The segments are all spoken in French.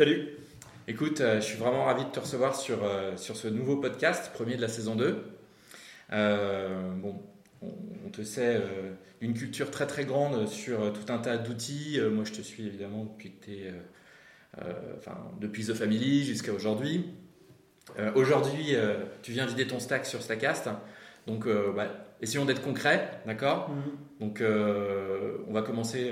Salut. Écoute, euh, je suis vraiment ravi de te recevoir sur, euh, sur ce nouveau podcast, premier de la saison 2. Euh, bon, on, on te sait une culture très très grande sur tout un tas d'outils. Moi, je te suis évidemment depuis que t'es, enfin, depuis The Family jusqu'à aujourd'hui. Aujourd'hui, tu viens vider ton stack sur Stackcast. Donc, bah, essayons d'être concrets, d'accord? Donc, euh, on, va commencer,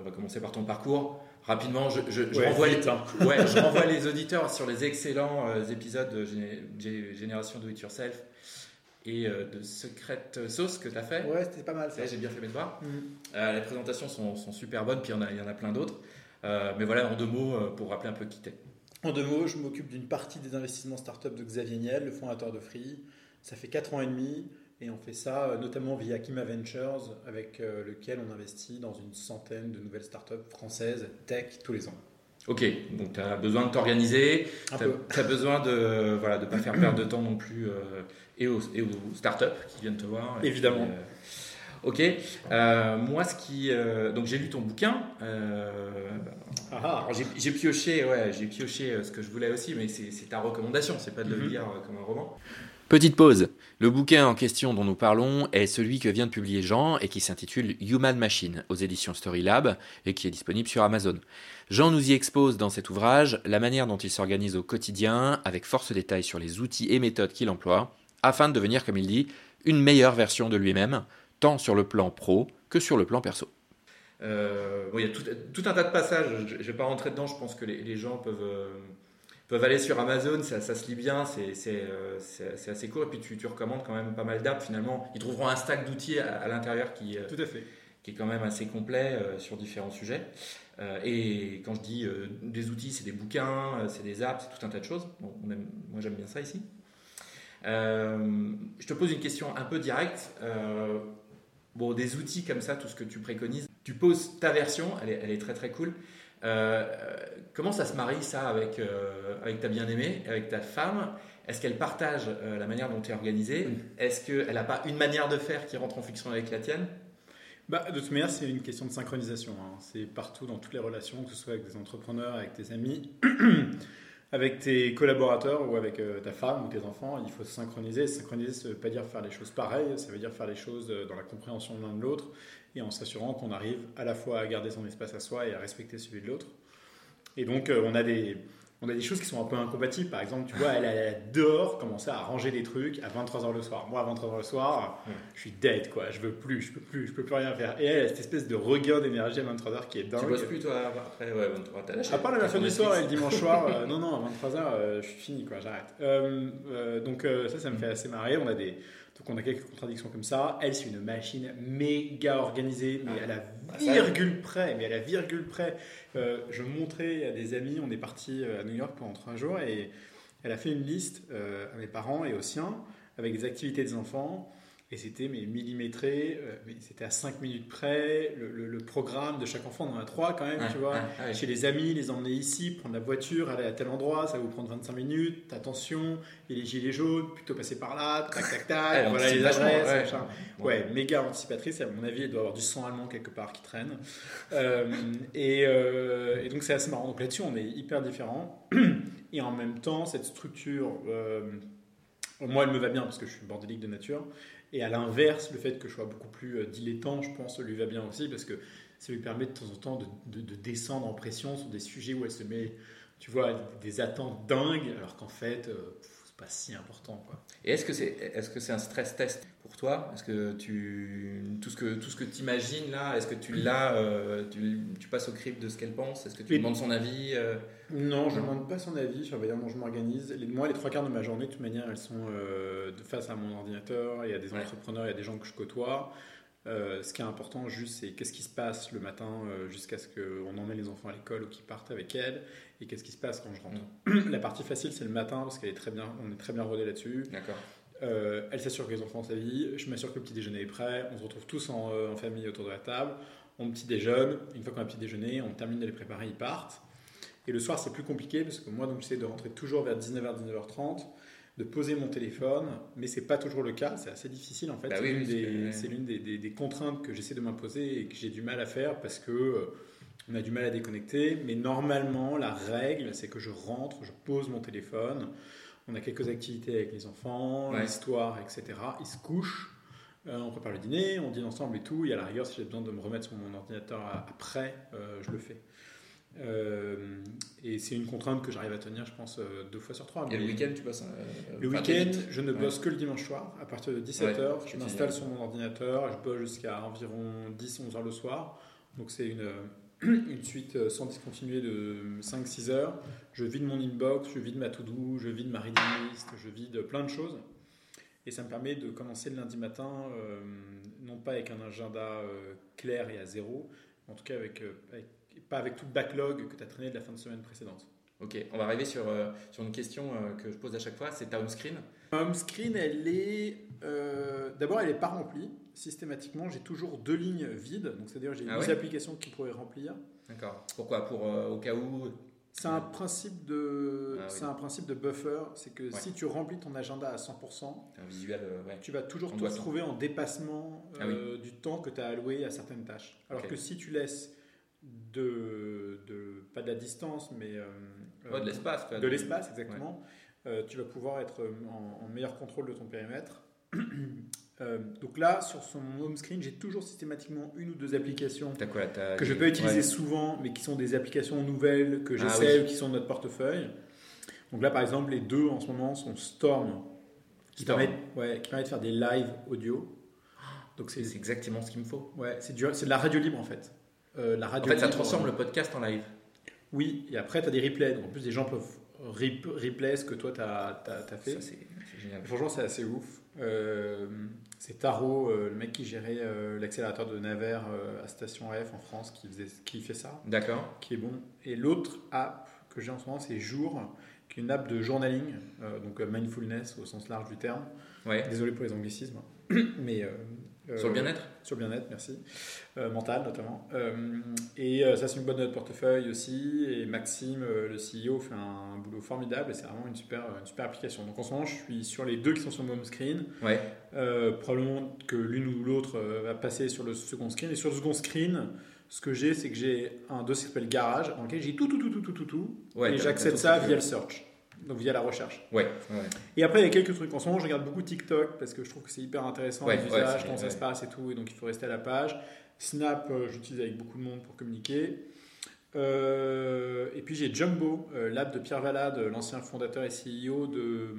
on va commencer par ton parcours. Rapidement, je, je, je Ouais, renvoie, vite, les, hein. ouais, je renvoie les auditeurs sur les excellents euh, épisodes de Géné- Gé- Génération Do It Yourself et euh, de Secret Sauce que tu as fait. Ouais, c'était pas mal ça. J'ai bien fait mes devoirs. Mhm. Euh, les présentations sont, sont super bonnes, puis il y en a, il y en a plein d'autres. Mais voilà, en deux mots, pour rappeler un peu qui t'es. En deux mots, je m'occupe d'une partie des investissements startup de Xavier Niel, le fondateur de Free. Ça fait 4 ans et demi et on fait ça euh, notamment via Kima Ventures avec euh, lequel on investit dans une centaine de nouvelles startups françaises tech tous les ans. Ok, donc tu as besoin de t'organiser, tu as, besoin de voilà, de pas faire perdre de temps non plus euh, et, aux, et aux startups qui viennent te voir. Évidemment. puis, euh, ok, Euh, moi ce qui. euh, donc j'ai lu ton bouquin. euh, Ah ah. j'ai pioché, ouais, j'ai pioché ce que je voulais aussi, mais c'est ta recommandation, c'est pas de le Mhm. lire comme un roman. Petite pause. Le bouquin en question dont nous parlons est celui que vient de publier Jean et qui s'intitule Human Machine aux éditions Storylab et qui est disponible sur Amazon. Jean nous y expose dans cet ouvrage la manière dont il s'organise au quotidien avec force détail sur les outils et méthodes qu'il emploie afin de devenir, comme il dit, une meilleure version de lui-même, tant sur le plan pro que sur le plan perso. Euh, bon, il y a tout, tout un tas de passages, je ne vais pas rentrer dedans, je pense que les, les gens peuvent, euh, peuvent aller sur Amazon, ça, ça se lit bien, c'est c'est, euh, c'est- c'est assez court, et puis tu, tu recommandes quand même pas mal d'apps finalement. Ils trouveront un stack d'outils à, à l'intérieur qui, euh, Tout à fait. qui est quand même assez complet euh, sur différents sujets. Euh, et quand je dis euh, des outils, c'est des bouquins, c'est des apps, c'est tout un tas de choses. Bon, on aime- moi j'aime bien ça ici. Euh, je te pose une question un peu directe. Bon, des outils comme ça, tout ce que tu préconises, tu poses ta version, elle est, elle est très très cool. Euh, euh, comment ça se marie ça avec, euh, avec ta bien-aimée, avec ta femme? Est-ce qu'elle partage euh, la manière dont tu es organisé Est-ce qu'elle n'a pas une manière de faire qui rentre en fiction avec la tienne? Bah, de toute manière, c'est une question de synchronisation. hein. C'est partout dans toutes les relations, que ce soit avec des entrepreneurs, avec tes amis, avec tes collaborateurs ou avec euh, ta femme ou tes enfants. Il faut se synchroniser. Synchroniser, ça ne veut pas dire faire les choses pareilles, ça veut dire faire les choses euh, dans la compréhension l'un de l'autre et en s'assurant qu'on arrive à la fois à garder son espace à soi et à respecter celui de l'autre. Et donc, euh, on a des. On a des choses qui sont un peu incompatibles. Par exemple, tu vois, elle, elle adore commencer à ranger des trucs à 23h le soir. Moi, à 23h le soir, je suis dead, quoi. Je veux plus, je peux plus, je peux plus rien faire. Et elle, a cette espèce de regain d'énergie à 23h qui est dingue. Tu bosses plus toi après Ouais, bon, t'as lâché. À part la fin du soir et le dimanche soir, euh, non, non, à 23h, je suis fini, quoi, j'arrête. Euh, euh, donc euh, ça, ça me fait assez marrer. On a, des, donc on a quelques contradictions comme ça. Elle, c'est une machine méga organisée, mais à la Ah, virgule près. Mais à la virgule près. Euh, je montrais à des amis, on est parti euh, à New York pendant trois jours et elle a fait une liste euh, à mes parents et aux siens avec des activités des enfants. Et c'était mais millimétré, euh, mais c'était à 5 minutes près. Le, le- le programme de chaque enfant, on en a trois quand même, tu vois. Chez les amis, les emmener ici, prendre la voiture, aller à tel endroit, ça va vous prendre 25 minutes. Attention, et les gilets jaunes, plutôt passer par là, tac tac tac, voilà les adresses, ouais. Ouais, méga anticipatrice. À mon avis, elle doit avoir du sang allemand quelque part qui traîne. Euh, et, euh, et donc, c'est assez marrant. Donc là-dessus, on est hyper différents. Et en même temps, cette structure, moi, elle me va bien parce que je suis bordélique de nature. Et à l'inverse, le fait que je sois beaucoup plus euh, dilettant, je pense, lui va bien aussi parce que ça lui permet de temps en temps de, de- de descendre en pression sur des sujets où elle se met, tu vois, des attentes dingues, alors qu'en fait, euh, pas si important, quoi. Et est-ce que c'est est-ce que c'est un stress test pour toi? Est-ce que tu tout ce que tout ce que tu imagines là, est-ce que tu l'as euh, tu, tu passes au crible de ce qu'elle pense? Est-ce que tu Oui. demandes son avis euh, Non, je ne demande pas son avis sur la manière dont je m'organise. Les- Moi, les trois quarts de ma journée, de toute manière, elles sont euh, face à mon ordinateur. Il y a des Ouais. entrepreneurs, il y a des gens que je côtoie. Euh, ce qui est important, juste, c'est qu'est-ce qui se passe le matin euh, jusqu'à ce qu'on emmène les enfants à l'école ou qu'ils partent avec elles, et qu'est-ce qui se passe quand je rentre. la partie facile, c'est le matin, parce qu'elle est très bien, on est très bien rodé là-dessus. D'accord. Euh, elle s'assure que les enfants ont sa vie. Je m'assure que le petit déjeuner est prêt. On se retrouve tous en, euh, en famille autour de la table. On petit déjeune. Une fois qu'on a petit déjeuner, on termine de les préparer, ils partent. Et le soir, c'est plus compliqué parce que moi, donc, j'essaie de rentrer toujours vers 19h, 19h30, de poser mon téléphone, mais c'est pas toujours le cas. C'est assez difficile en fait. Bah c'est oui, l'une des, parce que- c'est l'une des, des- des contraintes que j'essaie de m'imposer et que j'ai du mal à faire parce que euh, on a du mal à déconnecter, mais normalement, la règle, c'est que je rentre, je pose mon téléphone, on a quelques activités avec les enfants, Ouais. l'histoire, etc. Ils se couchent, euh, on prépare le dîner, on dîne ensemble et tout. Et à la rigueur, si j'ai besoin de me remettre sur mon ordinateur a- après, euh, je le fais. Euh, et c'est une contrainte que j'arrive à tenir, je pense, euh, deux fois sur trois. Et le week-end, tu passes euh, le week-end, je ne Ouais. bosse que le dimanche soir. À partir de 17h, je c'est m'installe sur mon ordinateur. Je bosse jusqu'à environ 10-11 heures le soir. Donc c'est une, une suite sans discontinuer de 5-6 heures. Je vide mon inbox, je vide ma to-do, je vide ma reading list, je vide plein de choses. Et ça me permet de commencer le lundi matin, euh, non pas avec un agenda euh, clair et à zéro, en tout cas avec, euh, avec- pas avec tout le backlog que tu as traîné de la fin de semaine précédente. Ok, on va arriver sur, euh, sur une question euh, que je pose à chaque fois, c'est ta home screen. Home screen, elle est. euh, D'abord, elle n'est pas remplie. Systématiquement, j'ai toujours deux lignes vides. Donc, c'est-à-dire, j'ai Ah 10 ouais? applications qui pourraient remplir. D'accord. Pourquoi? Pour euh, au cas où? C'est un principe de, Ah oui. un principe de buffer. C'est que Ouais. si tu remplis ton agenda à 100%, Un visuel, euh, ouais. tu vas toujours te Angoissant. retrouver en dépassement Ah oui. du temps que tu as alloué à certaines tâches. Alors que si tu laisses de, de pas de la distance, mais euh, Ouais, de l'espace. de l'espace, exactement. Euh, tu vas pouvoir être euh, en, en meilleur contrôle de ton périmètre. Euh, donc là, sur son home screen, j'ai toujours systématiquement une ou deux applications quoi que je peux utiliser Ouais. souvent, mais qui sont des applications nouvelles que Ah j'essaie oui. ou qui sont de notre portefeuille. Donc là, par exemple, les deux en ce moment sont Storm, qui, Storm. Permet, ouais, qui permet de faire des live audio. Donc c'est exactement ce qu'il me faut. ouais, c'est de la radio libre en fait. Euh, la En radio fait, ça transforme le podcast en live. Oui, et après, tu as des replays. Donc en plus, les gens peuvent rep- replay ce que toi, tu as, fait. Ça, c'est c'est génial. Franchement, c'est assez ouf. Euh, c'est Taro, euh, le mec qui gérait euh, l'accélérateur de Naver euh, à Station F en France, qui, faisait, qui fait ça, D'accord. qui est bon. Et l'autre app que j'ai en ce moment, c'est Jour, qui est une app de journaling, euh, donc mindfulness au sens large du terme. Ouais. Désolé pour les anglicismes, mais euh, euh, Sur le bien-être? sur le bien-être, merci. Euh, mental notamment. Euh, et euh, ça, c'est une bonne note portefeuille aussi. Et Maxime, euh, le CEO, fait un, boulot formidable et c'est vraiment une super, une super application. Donc en ce moment, je suis sur les deux qui sont sur mon home screen. Ouais. Euh, probablement que l'une ou l'autre euh, va passer sur le second screen. Et sur le second screen, ce que j'ai, c'est que j'ai un dossier qui s'appelle Garage, dans lequel j'ai tout, tout, tout, tout, tout, tout, tout. Ouais, et j'accède ça via le search. Donc via la recherche. Ouais. ouais. Et après, il y a quelques trucs. En ce moment, je regarde beaucoup TikTok parce que je trouve que c'est hyper intéressant, Ouais, les usages, comment ça se passe et tout. Et donc, il faut rester à la page. Snap, euh, j'utilise avec beaucoup de monde pour communiquer. Euh, et puis, j'ai Jumbo, euh, l'app de Pierre Valade, l'ancien fondateur et CEO de,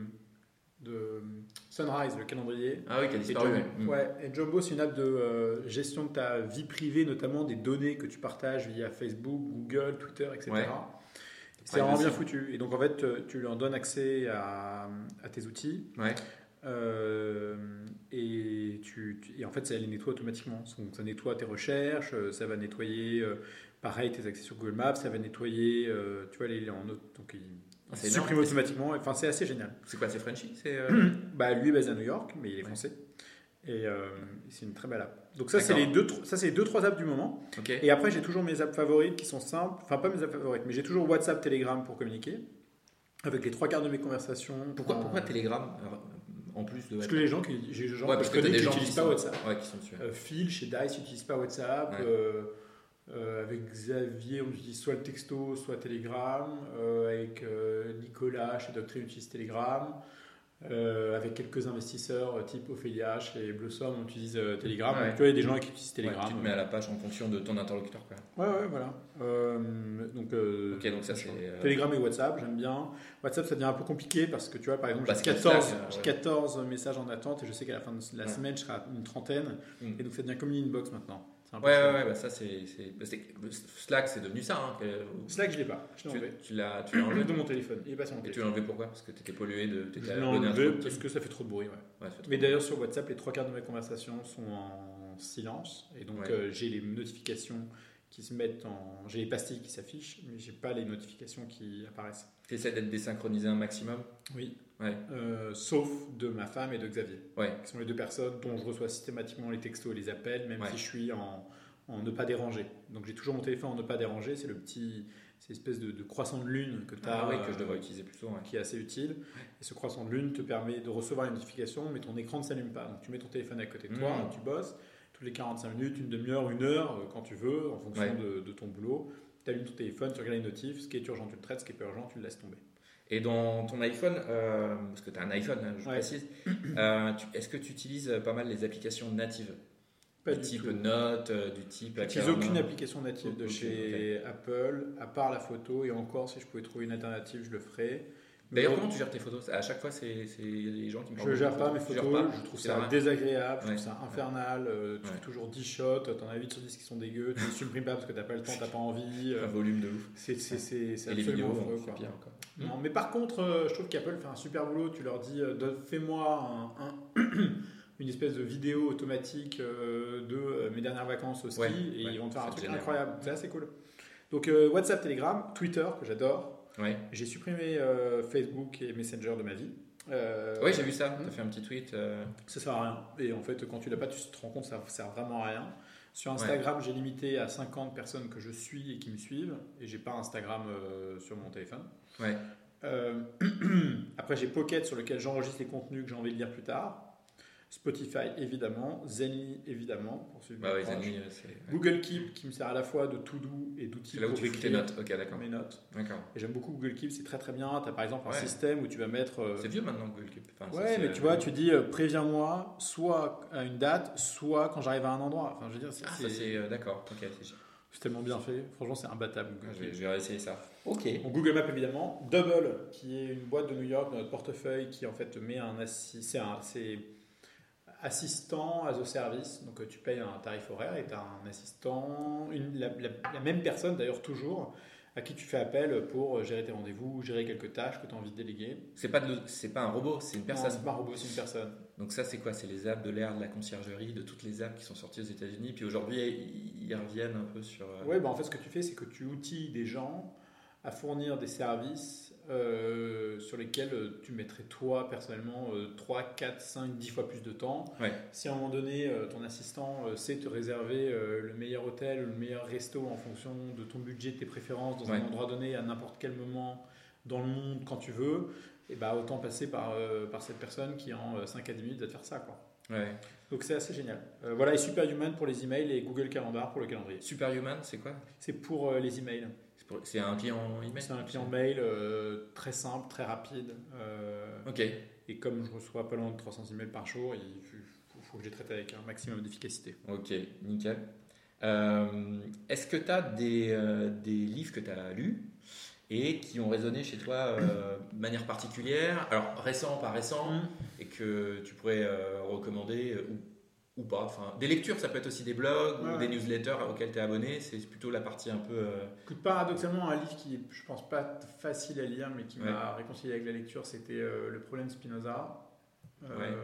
de Sunrise, le calendrier. Ah oui, qui a Et disparu. Jumbo, ouais. Mm. ouais, et Jumbo, c'est une app de gestion de ta vie privée, notamment des données que tu partages via Facebook, Google, Twitter, etc. C'est vraiment bien foutu. Et donc, en fait, tu lui en donnes accès à, à tes outils. Ouais. Euh, et, tu, tu- et en fait, ça les nettoie automatiquement. Donc, ça nettoie tes recherches, euh, ça va nettoyer, euh, pareil, tes accès sur Google Maps, ça va nettoyer, euh, tu vois, les, en auto- donc il Ah, c'est supprime automatiquement. Enfin, c'est assez génial. C'est quoi, c'est Frenchy Bah, lui est basé à New York, mais il est Ouais. français. Et c'est une très belle app. Donc ça, c'est les deux, ça c'est les deux trois apps du moment. Et après, j'ai toujours mes apps favorites qui sont simples. Enfin, pas mes apps favorites, mais j'ai toujours WhatsApp, Telegram pour communiquer. Avec les trois quarts de mes conversations. Pourquoi, en- pourquoi Telegram euh, en plus de Parce que les gens qui, des gens Ouais, que parce des qui gens n'utilisent pas sont- WhatsApp. Ouais, qui sont dessus. Euh, Phil chez Dice n'utilise pas WhatsApp. Ouais. Euh, euh, avec Xavier, on utilise soit le texto, soit Telegram. Avec Nicolas chez Doctrine, on utilise Telegram. Euh, avec quelques investisseurs euh, type Ophélia chez Blossom, on utilise euh, Telegram. Ouais. Donc, tu vois, il y a des gens qui utilisent Ouais, Telegram. tu te mets à la page en fonction de ton interlocuteur. Quoi. Ouais, ouais, voilà. Euh, donc, euh, Ok, donc ça c'est. euh, Telegram et WhatsApp, j'aime bien. WhatsApp, ça devient un peu compliqué parce que tu vois, par exemple, j'ai c'est comme 14, Slack, euh, j'ai ouais. 14 messages en attente et je sais qu'à la fin de la Ouais. semaine, je serai à une trentaine. Mm. Et donc, ça devient comme une inbox maintenant. Ouais, ouais, ouais, bah ça c'est. bah, c'est- Slack, c'est devenu ça. Hein, que- Slack, je l'ai pas. Je l'ai Tu, enlevé. tu l'as tu l'as enlevé. de mon téléphone. Il est pas sur mon Et tu l'as téléphone. enlevé pourquoi? Parce que tu étais pollué de. Je t'étais l'ai enlevé parce que ça fait trop de bruit. Ouais. Fait Mais d'ailleurs, sur WhatsApp, les trois quarts de mes conversations sont en silence. Et donc, Ouais. euh, j'ai les notifications qui se mettent en. J'ai les pastilles qui s'affichent, mais j'ai pas les notifications qui apparaissent. Tu essaies d'être désynchronisé un maximum? Oui. Ouais. Euh, sauf de ma femme et de Xavier. Ouais. qui sont les deux personnes dont je reçois systématiquement les textos et les appels, même Ouais. si je suis en, en ne pas déranger. Donc j'ai toujours mon téléphone en ne pas déranger, c'est le petit, c'est l'espèce de, de croissant de lune que tu as, Ah oui, que je devrais utiliser ouais. qui est assez utile. Et ce croissant de lune te permet de recevoir une notification, mais ton écran ne s'allume pas. Donc tu mets ton téléphone à côté de toi, Mhm. tu bosses, toutes les 45 minutes, une demi-heure, une heure, euh, quand tu veux, en fonction de, de ton boulot. Tu allumes ton téléphone, tu regardes les notifs, ce qui est urgent, tu le traites, ce qui est pas urgent, tu le laisses tomber. Et dans ton iPhone, euh, parce que tu as un iPhone, hein, je Ouais. précise, euh, est-ce que tu utilises pas mal les applications natives? Pas Du du type tout. Note, euh, du type. J'utilise aucune application native de chez Apple, à part la photo, et encore, si je pouvais trouver une alternative, je le ferais. Mais D'ailleurs, comment tu gères tes photos? À chaque fois, c'est des gens qui me Je gère pas mes Tu photos, pas je trouve ça désagréable, je trouve ça infernal. euh, tu Ouais. fais toujours 10 shots, t'en as 8 sur 10 qui sont dégueux, tu les supprimes pas parce que t'as pas le temps, t'as pas envie. euh, Un volume de ouf. c'est absolument vidéos, quoi. pire encore. Non, mais par contre, euh, je trouve qu'Apple fait un super boulot. Tu leur dis, euh, fais-moi un- un- une espèce de vidéo automatique euh, de euh, mes dernières vacances au ski et ils vont te faire un truc incroyable. C'est assez cool. Donc euh, WhatsApp, Telegram, Twitter que j'adore. Ouais. J'ai supprimé euh, Facebook et Messenger de ma vie. Euh, Oui, j'ai vu ça. hmm. Tu as fait un petit tweet. euh, Ça sert à rien. Et en fait, quand tu l'as pas, tu te rends compte que ça sert vraiment à rien. Sur Instagram, j'ai limité à 50 personnes que je suis et qui me suivent. Et j'ai pas Instagram euh, sur mon téléphone. Ouais. Après, j'ai Pocket sur lequel j'enregistre les contenus que j'ai envie de lire plus tard. Spotify, évidemment. Zenly, évidemment. Pour Bah proches. Zenly, euh. Google Keep, qui me sert à la fois de to-do et d'outil C'est là où tu tes notes. Ok, d'accord. mes notes. D'accord. Et j'aime beaucoup Google Keep, c'est très très bien. Tu as par exemple un Ouais. système où tu vas mettre. euh, C'est vieux maintenant Google Keep. Enfin, Ouais, mais tu vois, tu dis euh, préviens-moi soit à une date, soit quand j'arrive à un endroit. Enfin, je veux dire, c'est Ah, c'est- euh, D'accord. Ok, c'est. c'est tellement bien fait. Franchement, c'est imbattable. Ah, Je vais, je vais essayer ça. Ok. Bon, Google Maps évidemment. Double, qui est une boîte de New York dans notre portefeuille, qui en fait met un assi- c'est un- c'est assistant as a service. Donc euh, tu payes un tarif horaire et tu as un assistant, une- la, la- la même personne d'ailleurs toujours, à qui tu fais appel pour gérer tes rendez-vous, gérer quelques tâches que tu as envie de déléguer. C'est pas, de le- c'est pas un robot, c'est une Non, personne. c'est pas un robot, c'est une personne. Donc ça, c'est quoi? C'est les apps de l'ère de la conciergerie, de toutes les apps qui sont sorties aux États-Unis. Puis aujourd'hui, ils, reviennent un peu sur. euh, Ouais, bah en fait, ce que tu fais, c'est que tu outilles des gens à fournir des services euh, sur lesquels euh, tu mettrais toi personnellement euh, 3, 4, 5, 10 fois plus de temps. Ouais. Si à un moment donné, euh, ton assistant sait te réserver le meilleur hôtel, le meilleur resto en fonction de ton budget, de tes préférences, dans Ouais. un endroit donné, à n'importe quel moment dans le monde, quand tu veux, et bah autant passer par, par cette personne qui en euh, 5 à 10 minutes va te faire ça. Quoi. Ouais. Donc c'est assez génial. Euh, voilà, et Superhuman pour les emails et Google Calendar pour le calendrier. Superhuman, c'est quoi? C'est pour euh, les emails. C'est un client email C'est un client mail euh, très simple, très rapide. euh, Ok. et comme je reçois pas loin de 300 emails par jour, il faut, faut que je les traite avec un maximum d'efficacité. Ok, nickel. Euh, Est-ce que tu as des, des livres que tu as lus et qui ont résonné chez toi de manière particulière? Alors, récent, pas récent, et que tu pourrais recommander ou, ou pas enfin, Des lectures, ça peut être aussi des blogs Ouais, ou ouais. des newsletters auxquels tu es abonné. C'est plutôt la partie un peu. euh, Écoute, paradoxalement, un livre qui est, je pense, pas facile à lire, mais qui m'a réconcilié avec la lecture, c'était euh, Le problème Spinoza. Euh, Ouais.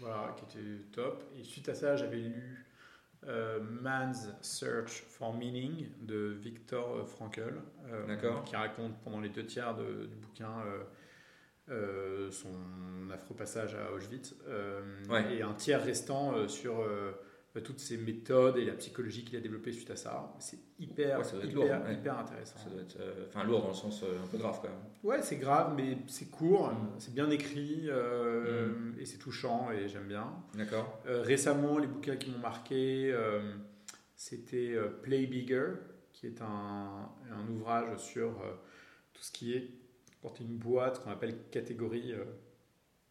Voilà, qui était top. Et suite à ça, j'avais lu euh, Man's Search for Meaning de Viktor Frankl, qui raconte pendant les deux tiers de- du bouquin son affreux passage à Auschwitz, euh, Ouais. et un tiers restant euh, sur euh, toutes ces méthodes et la psychologie qu'il a développée suite à ça. C'est hyper, Ouais, ça hyper, lourd, ouais. hyper intéressant. ça doit être, euh, enfin, lourd dans le sens euh, un peu grave, quoi. Ouais, c'est grave, mais c'est court, Mm. c'est bien écrit euh, et c'est touchant et j'aime bien. D'accord Euh, récemment, les bouquins qui m'ont marqué, euh, c'était euh, Play Bigger, qui est un, un ouvrage sur euh, tout ce qui est quand une boîte qu'on appelle catégorie, euh,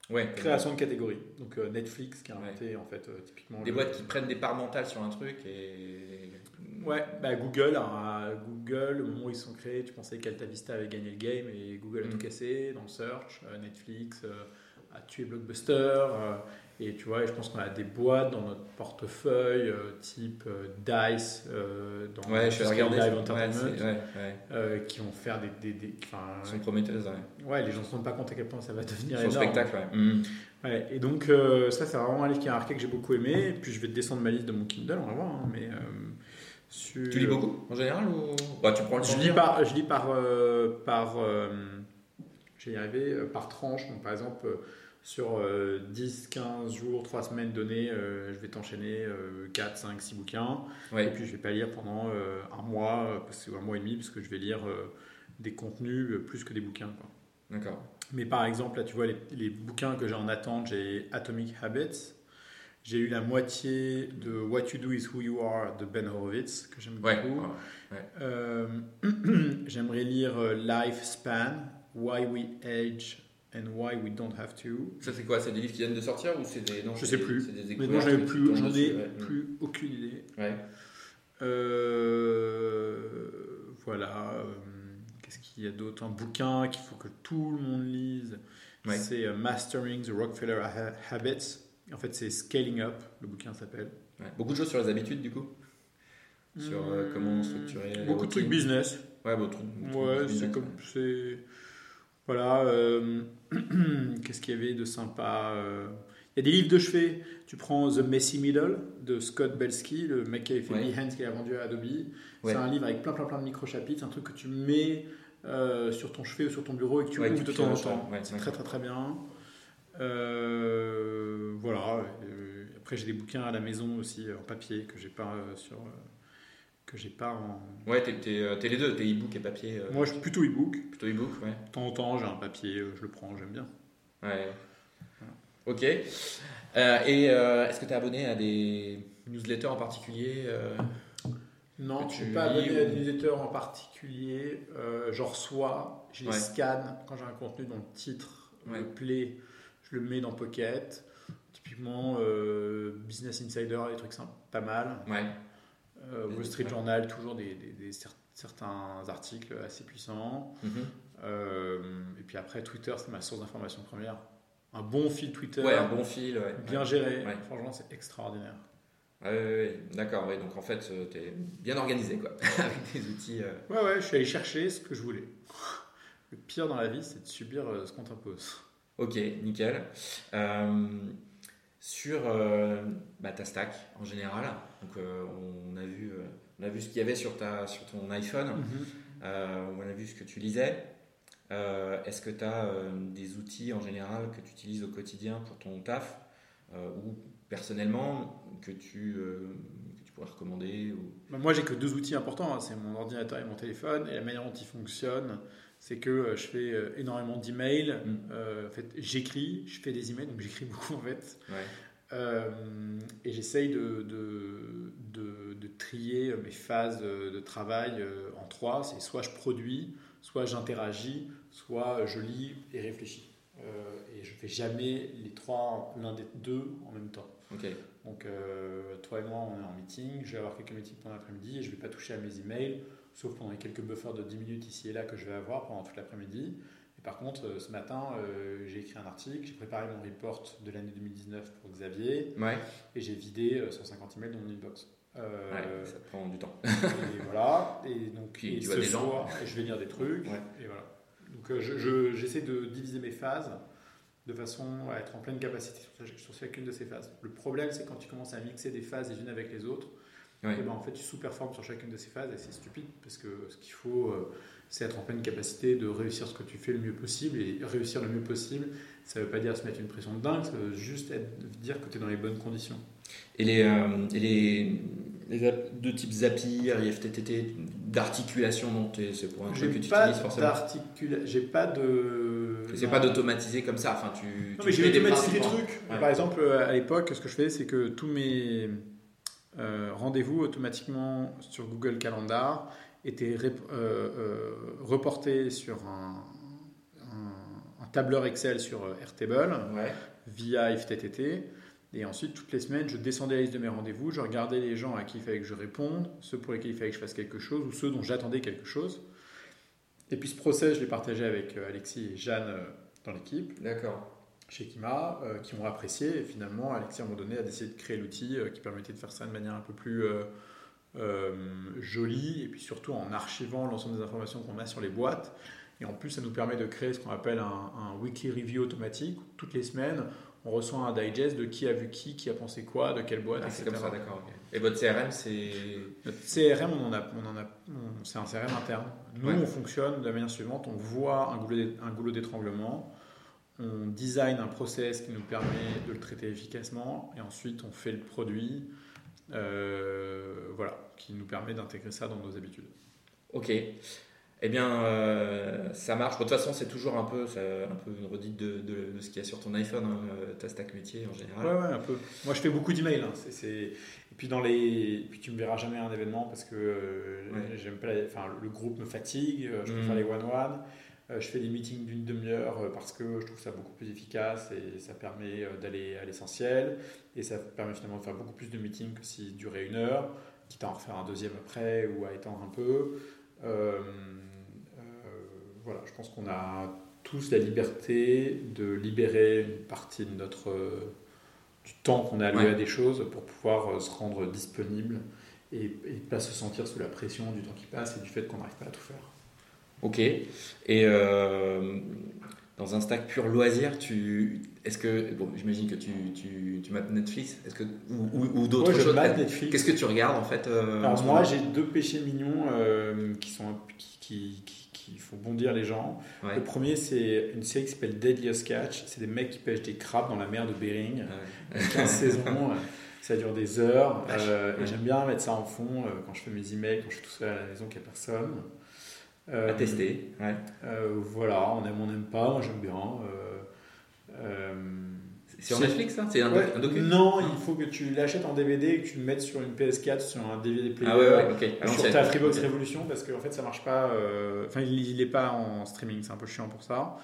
Ouais. création de catégorie. Donc euh, Netflix qui a inventé en fait euh, typiquement Des le- boîtes qui prennent des parts mentales sur un truc et. Ouais, bah Google, hein, Google, au moment où ils sont créés, tu pensais qu'Alta Vista avait gagné le game et Google a Mm. tout cassé dans le search. Euh, Netflix a tué Blockbuster. Et tu vois, et je pense qu'on a des boîtes dans notre portefeuille, euh, type euh, Dice, euh, dans Ouais, je regarder. Live Ouais, Entertainment, c'est- ouais, ouais. euh, qui vont faire des. des, des- enfin, Ils sont prometteuses, ouais. ouais, les gens ne se rendent pas compte à quel point ça va devenir le énorme. spectacle, ouais. Ouais, et donc, euh, ça, c'est vraiment un livre qui a marqué que j'ai beaucoup aimé. Et puis, je vais descendre ma liste de mon Kindle, on va voir. hein, mais, euh, sur- Tu lis beaucoup en général ou? Bah, tu prends le temps Je lis par, je lis par, euh, par euh, arriver, euh, par tranche. Donc, par exemple, euh, sur euh, 10, 15 jours, 3 semaines données, euh, je vais t'enchaîner euh, 4, 5, 6 bouquins. Et puis, je vais pas lire pendant euh, un mois, que, un mois et demi, parce que je vais lire euh, des contenus plus que des bouquins. D'accord. Mais par exemple, là, tu vois, les, les bouquins que j'ai en attente, j'ai Atomic Habits, J'ai eu la moitié de What You Do Is Who You Are de Ben Horowitz, que j'aime Ouais, beaucoup. ouais. Euh, J'aimerais lire Lifespan, Why We Age and Why We Don't Have to. Ça, c'est quoi? C'est des livres qui viennent de sortir ou c'est des. Non, Je sais des- plus. des Mais que tu plus, j'en ai ouais. plus aucune idée. Ouais. Euh, voilà. euh, Qu'est-ce qu'il y a d'autre? Un bouquin qu'il faut que tout le monde lise. Ouais. C'est euh, Mastering the Rockefeller Ha- Habits. En fait, c'est Scaling Up, le bouquin s'appelle. Ouais. Beaucoup de choses sur les habitudes, du coup? Sur euh, Hmm, comment structurer. Beaucoup de trucs business. Ouais, bon, truc- Ouais, truc c'est business, comme. ouais. c'est Voilà. euh, Qu'est-ce qu'il y avait de sympa euh, Il y a des livres de chevet. Tu prends The Messy Middle de Scott Belsky, le mec qui avait fait Ouais. Behance, qui a vendu à Adobe. Ouais. C'est un livre avec plein, plein, plein de micro-chapitres. Un truc que tu mets euh, sur ton chevet ou sur ton bureau et que tu Ouais, ouvres de temps en temps. c'est très, très, très bien. Euh, voilà. Après, j'ai des bouquins à la maison aussi en papier que j'ai pas sur. Que j'ai pas en. Ouais, t'es, t'es, euh, t'es les deux, t'es e-book et papier. euh, Moi, je suis plutôt e-book. Plutôt e-book, ouais. De temps en temps, j'ai un papier, euh, je le prends, j'aime bien. Ouais. Ok. Euh, et euh, est-ce que tu es abonné à des newsletters en particulier euh, Non, je tu suis pas abonné à des newsletters en particulier. Euh, J'en reçois, je les Ouais. scanne. Quand j'ai un contenu dont le titre Ouais. me plaît, je le mets dans Pocket. Typiquement, euh, Business Insider, des trucs sympas, pas mal. Ouais. Euh, Wall Street. Journal, toujours des, des- des cer- certains articles assez puissants. Mhm. Euh, et puis après, Twitter, c'est ma source d'information première. Un bon fil Twitter, Ouais, un bon fil, ouais. bien géré, Ouais. franchement, c'est extraordinaire. Ouais, ouais. D'accord, ouais. Donc en fait, tu es bien organisé, quoi. Avec des outils. euh, Ouais, ouais, je suis allé chercher ce que je voulais. Le pire dans la vie, c'est de subir euh, ce qu'on t'impose. Ok, nickel. Euh, sur euh, bah, ta stack en général, donc euh, on a vu, euh, on a vu ce qu'il y avait sur ta, sur ton iPhone. Euh, on a vu ce que tu lisais. Est-ce que tu as des outils en général que tu utilises au quotidien pour ton taf ou personnellement que tu, que tu pourrais recommander ou... Bah, Moi, j'ai que deux outils importants. hein. C'est mon ordinateur et mon téléphone. Et la manière dont ils fonctionnent, c'est que euh, je fais euh, énormément d'emails. Mm. Euh, en fait, j'écris, je fais des emails, donc j'écris beaucoup en fait. Ouais. Euh, et j'essaye de, de, de- de trier mes phases de, travail en trois. C'est soit je produis, soit j'interagis, soit je lis et réfléchis. Euh, et je fais jamais les trois, l'un des deux en même temps. Donc, toi et moi, on est en meeting. Je vais avoir quelques meetings pendant l'après-midi et je ne vais pas toucher à mes emails, sauf pendant les quelques buffers de 10 minutes ici et là que je vais avoir pendant toute l'après-midi. Et par contre, euh, ce matin, euh, j'ai écrit un article, j'ai préparé mon report de l'année 2019 pour Xavier Ouais. et j'ai vidé euh, 150 emails dans mon inbox. Euh, Ouais, ça prend du temps. et voilà. Et donc, Puis et ce des gens. soir, je vais lire des trucs. Ouais. Et voilà. Donc, euh, je- je- j'essaie de diviser mes phases de façon à être en pleine capacité sur, sur chacune de ces phases. Le problème, c'est quand tu commences à mixer des phases les unes avec les autres, Ouais. et ben, en fait, tu sous-performes sur chacune de ces phases et c'est stupide parce que ce qu'il faut, euh, c'est être en pleine capacité de réussir ce que tu fais le mieux possible. Et réussir le mieux possible, ça ne veut pas dire se mettre une pression de dingue, ça veut juste être, dire que tu es dans les bonnes conditions. Et les, euh, et les, les apps de type Zapier, IFTTT, d'articulation, non c'est pour un truc que tu pas utilises forcément j'ai pas de. C'est pas d'automatiser comme ça. Enfin, tu, Non, tu mais j'ai des automatisé des principes, hein. trucs. Ouais. Par exemple, euh, à l'époque, ce que je faisais, c'est que tous mes euh, rendez-vous automatiquement sur Google Calendar étaient rép- euh, euh, reportés sur un, un- un tableur Excel sur Airtable Ouais. via IFTTT. Et ensuite, toutes les semaines, je descendais la liste de mes rendez-vous, je regardais les gens à qui il fallait que je réponde, ceux pour lesquels il fallait que je fasse quelque chose ou ceux dont j'attendais quelque chose. Et puis ce process, je l'ai partagé avec Alexis et Jeanne dans l'équipe D'accord. Chez Kima euh, qui ont apprécié et finalement Alexis à un moment donné a décidé de créer l'outil euh, qui permettait de faire ça de manière un peu plus euh, jolie et puis surtout en archivant l'ensemble des informations qu'on a sur les boîtes et en plus ça nous permet de créer ce qu'on appelle un, un weekly review automatique toutes les semaines on reçoit un digest de qui a vu qui, qui a pensé quoi, de quelle boîte, Ah, etc. comme ça, d'accord. ok. Et votre CRM, c'est. Notre CRM, on en a, on en a, on- c'est un CRM interne. Nous, Ouais. on fonctionne de la manière suivante on voit un goulot d'étranglement, on design un process qui nous permet de le traiter efficacement, et ensuite on fait le produit, euh, voilà, qui nous permet d'intégrer ça dans nos habitudes. Ok. Eh bien, euh, ça marche. de toute façon, c'est toujours un peu, un peu une redite de, de, ce qu'il y a sur ton iPhone, hein, euh, ta stack métier en général. Ouais, ouais, un peu. Moi, je fais beaucoup d'emails. Hein. Et puis, dans les... puis, tu me verras jamais à un événement parce que euh, j'aime pas enfin, le groupe me fatigue, je préfère mmh. les one-one. Je fais des meetings d'une demi-heure parce que je trouve ça beaucoup plus efficace et ça permet d'aller à l'essentiel. Et ça permet finalement de faire beaucoup plus de meetings que s'il durait une heure, quitte à en refaire un deuxième après ou à étendre un peu. Euh, voilà, je pense qu'on a tous la liberté de libérer une partie de notre euh, du temps qu'on a alloué à des choses pour pouvoir euh, se rendre disponible et ne pas se sentir sous la pression du temps qui passe et du fait qu'on n'arrive pas à tout faire. Ok. Et euh, dans un stack pur loisir, tu est-ce que bon, j'imagine que tu, tu, tu mates Netflix, est-ce que ou, ou, d'autres choses. Qu'est-ce que tu regardes en fait Alors moi, j'ai deux péchés mignons qui sont qui, qui il faut bondir les gens. Le premier, c'est une série qui s'appelle Deadliest Catch. C'est des mecs qui pêchent des crabes dans la mer de Bering. 15 saisons. Euh, ça dure des heures. Euh, et j'aime bien mettre ça en fond euh, quand je fais mes emails, quand je suis tout seul à la maison, qu'il n'y a personne. À tester. voilà, on aime, on n'aime pas. Moi, j'aime bien. C'est sur Netflix, ça? C'est un, document Non, il faut que tu l'achètes en DVD et que tu le mettes sur une PS4, sur un DVD player. Ah ouais, ouais, ok. sur ta Freebox Revolution, parce qu'en fait, ça marche pas. Euh, enfin, il n'est pas en streaming, c'est un peu chiant pour ça.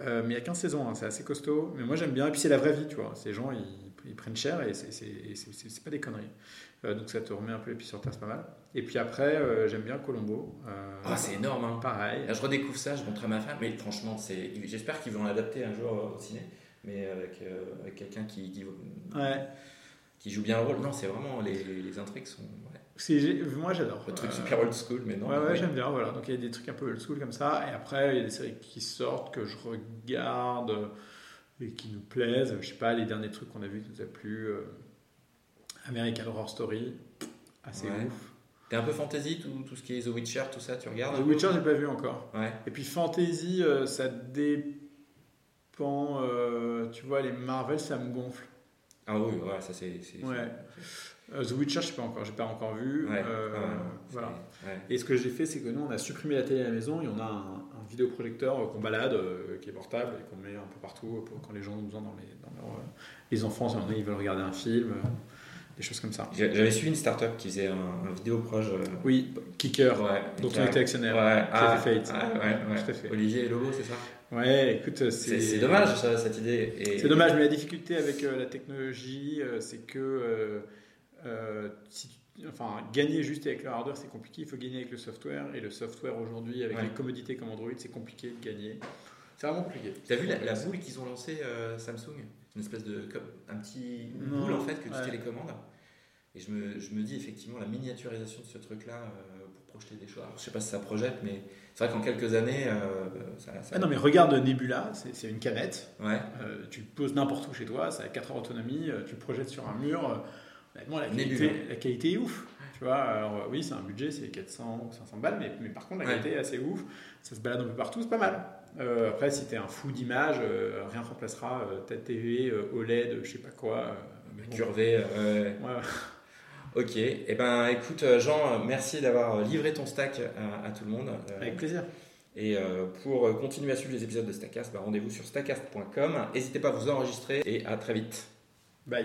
Euh, mais il y a 15 saisons, hein, c'est assez costaud. Mais moi, j'aime bien. Et puis, c'est la vraie vie, tu vois. Ces gens, ils, prennent cher et c'est pas des conneries. Euh, donc, ça te remet un peu les pieds sur terre, c'est pas mal. Et puis après, j'aime bien Colombo. ah, c'est énorme, hein. Pareil. je redécouvre ça, je montre à ma femme. Mais franchement, j'espère qu'ils vont l'adapter un jour au ciné mais avec, euh, avec quelqu'un qui, qui, qui, joue bien le rôle. Non, c'est vraiment les, les, intrigues sont. Moi j'adore. Le truc super old school, mais non. Ouais, ouais, j'aime bien. Voilà. Donc il y a des trucs un peu old school comme ça. Et après, il y a des séries qui sortent, que je regarde et qui nous plaisent. Je sais pas, les derniers trucs qu'on a vus qui nous a plu. Euh, American Horror Story, assez ouf. T'es un peu fantasy, tout, tout, ce qui est The Witcher, tout ça, tu regardes The Witcher, j'ai pas vu encore. Ouais. Et puis fantasy, euh, ça dépend euh, tu vois, les Marvel, ça me gonfle. Ah oui, ouais, ça c'est. Ouais. The Witcher, je sais pas encore, j'ai pas encore vu. Euh, voilà. Et ce que j'ai fait, c'est que nous, on a supprimé la télé à la maison et on a un, vidéoprojecteur qu'on balade, qui est portable et qu'on met un peu partout pour quand les gens ont besoin dans les, dans leur, les enfants, ils veulent regarder un film des choses comme ça. J'avais suivi une startup qui faisait un, vidéo proche. Oui, Kicker, ouais, dont on était actionnaire. Ouais, ah, Fate. Ah, ouais, ouais. Olivier et Lobo, c'est ça? Ouais, écoute, c'est. Dommage ça, cette idée. C'est dommage, mais la difficulté avec euh, la technologie, euh, c'est que euh, si enfin, gagner juste avec le hardware, c'est compliqué. Il faut gagner avec le software. Et le software aujourd'hui, avec les commodités comme Android, c'est compliqué de gagner. C'est vraiment compliqué. Tu as vu la, boule qu'ils ont lancée Samsung? Une espèce de. un petit boule en fait que tu télécommandes. Et je me, je me, dis effectivement la miniaturisation de ce truc-là projeter des choses. je sais pas si ça projette, mais c'est vrai qu'en quelques années, euh, ça, Ah non, mais regarde Nebula, c'est une canette. Ouais. Euh, tu le poses n'importe où chez toi, ça a 4 heures d'autonomie, euh, tu le projettes sur un mur. La qualité, la qualité est ouf. Tu vois, alors, oui, c'est un budget, c'est 400 ou 500 balles, mais, mais par contre, la qualité est assez ouf. Ça se balade un peu partout, c'est pas mal. après, si tu es un fou d'image, rien ne remplacera ta TV, OLED, je sais pas quoi. Curvé. ouais. Ok, et eh ben écoute euh, Jean, merci d'avoir livré ton stack à, tout le monde. Euh, Avec plaisir. Et euh, pour continuer à suivre les épisodes de Stackcast, bah, rendez-vous sur stackcast.com. N'hésitez pas à vous enregistrer et à très vite. Bye.